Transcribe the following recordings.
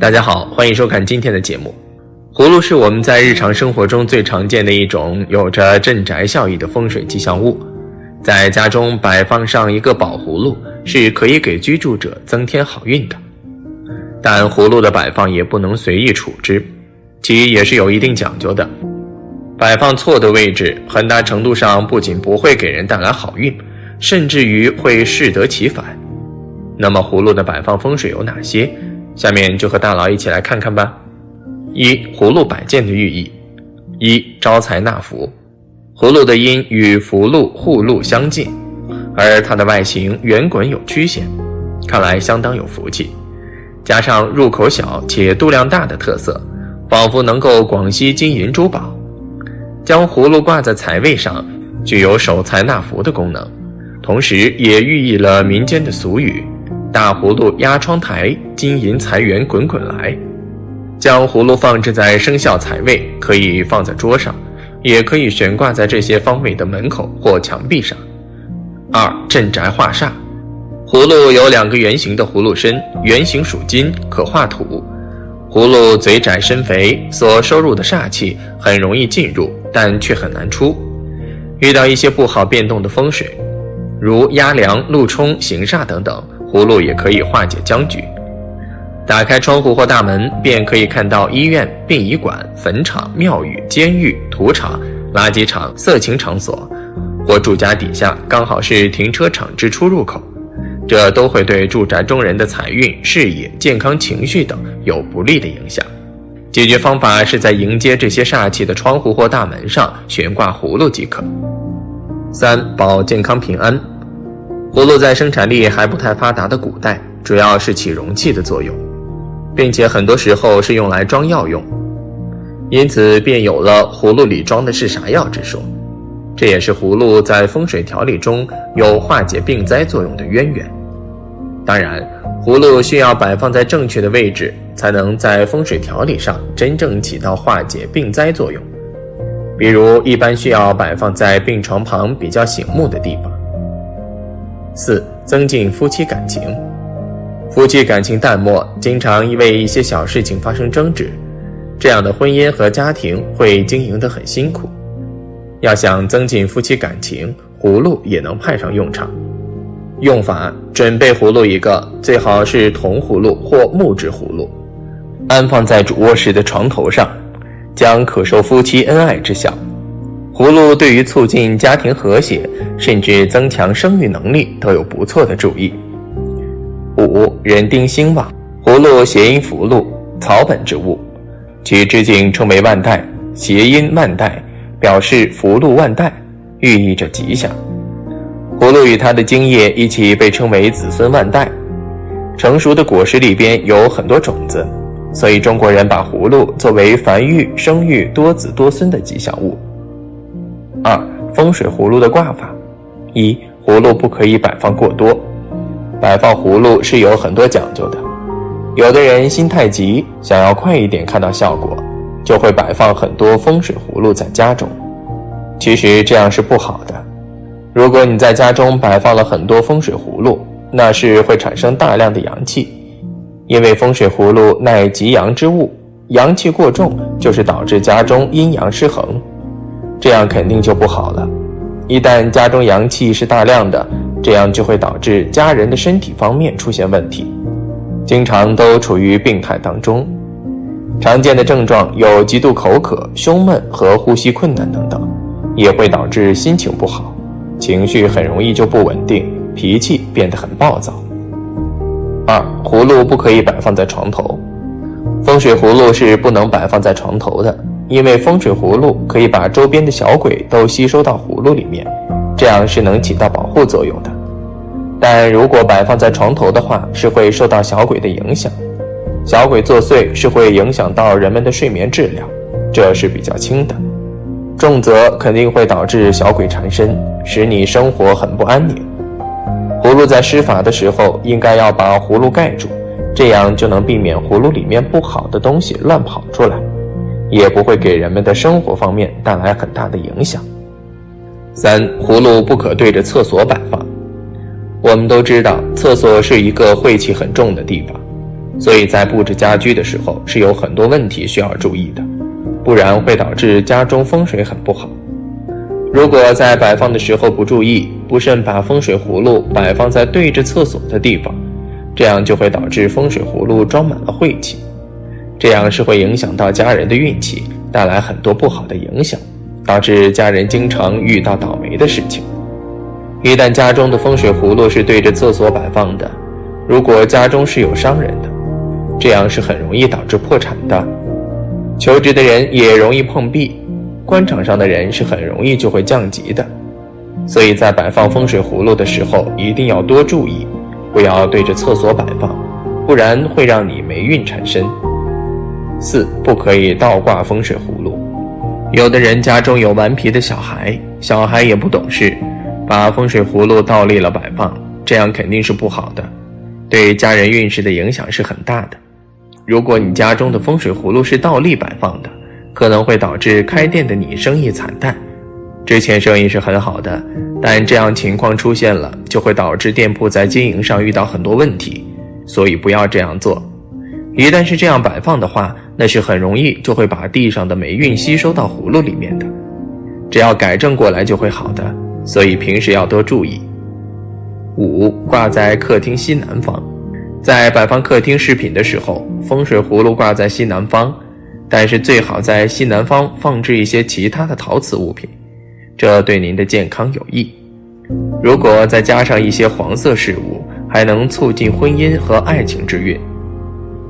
大家好，欢迎收看今天的节目。葫芦是我们在日常生活中最常见的一种有着镇宅效益的风水吉祥物，在家中摆放上一个宝葫芦是可以给居住者增添好运的。但葫芦的摆放也不能随意处置，其也是有一定讲究的。摆放错的位置，很大程度上不仅不会给人带来好运，甚至于会适得其反。那么葫芦的摆放风水有哪些？下面就和大佬一起来看看吧。一、葫芦摆件的寓意：一、招财纳福。葫芦的音与福禄、护禄相近，而它的外形圆滚有曲线，看来相当有福气。加上入口小且度量大的特色，仿佛能够广吸金银珠宝。将葫芦挂在财位上，具有守财纳福的功能，同时也寓意了民间的俗语。大葫芦压窗台，金银财源滚滚来。将葫芦放置在生肖财位，可以放在桌上，也可以悬挂在这些方位的门口或墙壁上。二镇宅化煞，葫芦有两个圆形的葫芦身，圆形属金，可化土。葫芦嘴窄身肥，所收入的煞气很容易进入，但却很难出。遇到一些不好变动的风水，如压梁、路冲、行煞等等。葫芦也可以化解僵局。打开窗户或大门，便可以看到医院、殡仪馆、坟场、庙宇、监狱、土场、垃圾场、色情场所，或住家底下刚好是停车场之出入口，这都会对住宅中人的财运、事业、健康、情绪等有不利的影响。解决方法是在迎接这些煞气的窗户或大门上悬挂葫芦即可。三保健康平安。葫芦在生产力还不太发达的古代，主要是起容器的作用，并且很多时候是用来装药用，因此便有了“葫芦里装的是啥药”之说。这也是葫芦在风水调理中有化解病灾作用的渊源。当然，葫芦需要摆放在正确的位置，才能在风水调理上真正起到化解病灾作用。比如，一般需要摆放在病床旁比较醒目的地方。四、增进夫妻感情。夫妻感情淡漠，经常因为一些小事情发生争执，这样的婚姻和家庭会经营得很辛苦。要想增进夫妻感情，葫芦也能派上用场。用法：准备葫芦一个，最好是铜葫芦或木质葫芦，安放在主卧室的床头上，将可受夫妻恩爱之效。葫芦对于促进家庭和谐，甚至增强生育能力都有不错的注意。五人丁兴旺，葫芦谐音福禄，草本植物，其枝茎称为万代，谐音万代，表示福禄万代，寓意着吉祥。葫芦与它的茎叶一起被称为子孙万代。成熟的果实里边有很多种子，所以中国人把葫芦作为繁育、生育、多子多孙的吉祥物。二风水葫芦的挂法：一葫芦不可以摆放过多，摆放葫芦是有很多讲究的。有的人心太急，想要快一点看到效果，就会摆放很多风水葫芦在家中。其实这样是不好的。如果你在家中摆放了很多风水葫芦，那是会产生大量的阳气，因为风水葫芦乃吉阳之物，阳气过重就是导致家中阴阳失衡。这样肯定就不好了。一旦家中阳气是大量的，这样就会导致家人的身体方面出现问题，经常都处于病态当中。常见的症状有极度口渴、胸闷和呼吸困难等等，也会导致心情不好，情绪很容易就不稳定，脾气变得很暴躁。二、葫芦不可以摆放在床头，风水葫芦是不能摆放在床头的。因为风水葫芦可以把周边的小鬼都吸收到葫芦里面，这样是能起到保护作用的。但如果摆放在床头的话，是会受到小鬼的影响。小鬼作祟是会影响到人们的睡眠质量，这是比较轻的。重则肯定会导致小鬼缠身，使你生活很不安宁。葫芦在施法的时候，应该要把葫芦盖住，这样就能避免葫芦里面不好的东西乱跑出来。也不会给人们的生活方面带来很大的影响。三，葫芦不可对着厕所摆放。我们都知道，厕所是一个晦气很重的地方，所以在布置家居的时候是有很多问题需要注意的，不然会导致家中风水很不好。如果在摆放的时候不注意，不慎把风水葫芦摆放在对着厕所的地方，这样就会导致风水葫芦装满了晦气，这样是会影响到家人的运气，带来很多不好的影响，导致家人经常遇到倒霉的事情。一旦家中的风水葫芦是对着厕所摆放的，如果家中是有商人的，这样是很容易导致破产的。求职的人也容易碰壁，官场上的人是很容易就会降级的。所以在摆放风水葫芦的时候，一定要多注意，不要对着厕所摆放，不然会让你霉运缠身。四不可以倒挂风水葫芦，有的人家中有顽皮的小孩，小孩也不懂事。把风水葫芦倒立了摆放，这样肯定是不好的，对家人运势的影响是很大的。如果你家中的风水葫芦是倒立摆放的，可能会导致开店的你生意惨淡。之前生意是很好的，但这样情况出现了，就会导致店铺在经营上遇到很多问题，所以不要这样做。一旦是这样摆放的话，那是很容易就会把地上的霉运吸收到葫芦里面的。只要改正过来就会好的。所以平时要多注意。五挂在客厅西南方，在摆放客厅饰品的时候，风水葫芦挂在西南方，但是最好在西南方放置一些其他的陶瓷物品，这对您的健康有益。如果再加上一些黄色饰物，还能促进婚姻和爱情之运。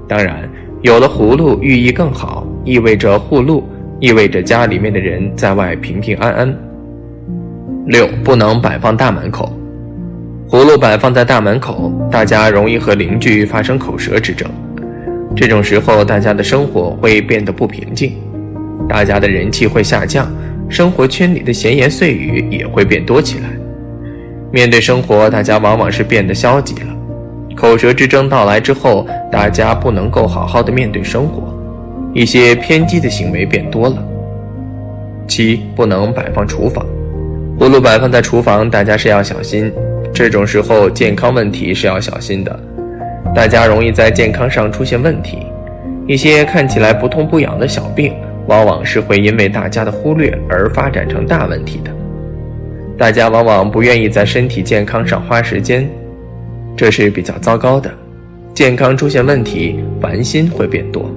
当然，有了葫芦寓意更好，意味着护禄，意味着家里面的人在外平平安安。六不能摆放大门口，葫芦摆放在大门口，大家容易和邻居发生口舌之争。这种时候，大家的生活会变得不平静，大家的人气会下降，生活圈里的闲言碎语也会变多起来。面对生活，大家往往是变得消极了。口舌之争到来之后，大家不能够好好的面对生活，一些偏激的行为变多了。七不能摆放厨房。葫芦摆放在厨房，大家是要小心。这种时候健康问题是要小心的，大家容易在健康上出现问题。一些看起来不痛不痒的小病，往往是会因为大家的忽略而发展成大问题的。大家往往不愿意在身体健康上花时间，这是比较糟糕的。健康出现问题，烦心会变多。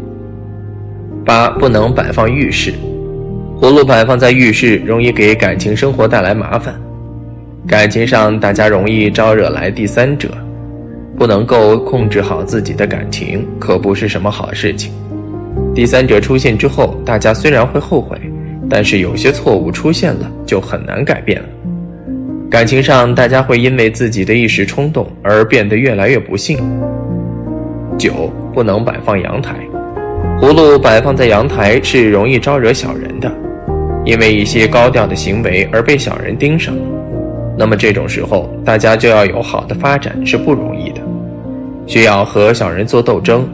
八不能摆放浴室。葫芦摆放在浴室，容易给感情生活带来麻烦。感情上，大家容易招惹来第三者，不能够控制好自己的感情，可不是什么好事情。第三者出现之后，大家虽然会后悔，但是有些错误出现了就很难改变了。感情上，大家会因为自己的一时冲动而变得越来越不幸。九，不能摆放阳台，葫芦摆放在阳台是容易招惹小人的。因为一些高调的行为而被小人盯上，那么这种时候大家就要有好的发展是不容易的，需要和小人做斗争。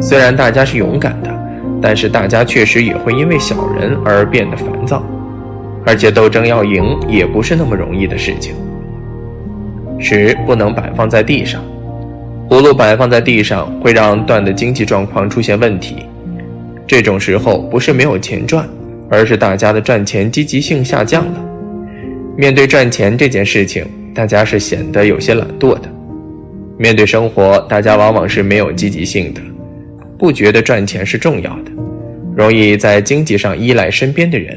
虽然大家是勇敢的，但是大家确实也会因为小人而变得烦躁，而且斗争要赢也不是那么容易的事情。十不能摆放在地上，葫芦摆放在地上会让段的经济状况出现问题，这种时候不是没有钱赚。而是大家的赚钱积极性下降了。面对赚钱这件事情，大家是显得有些懒惰的。面对生活，大家往往是没有积极性的，不觉得赚钱是重要的，容易在经济上依赖身边的人，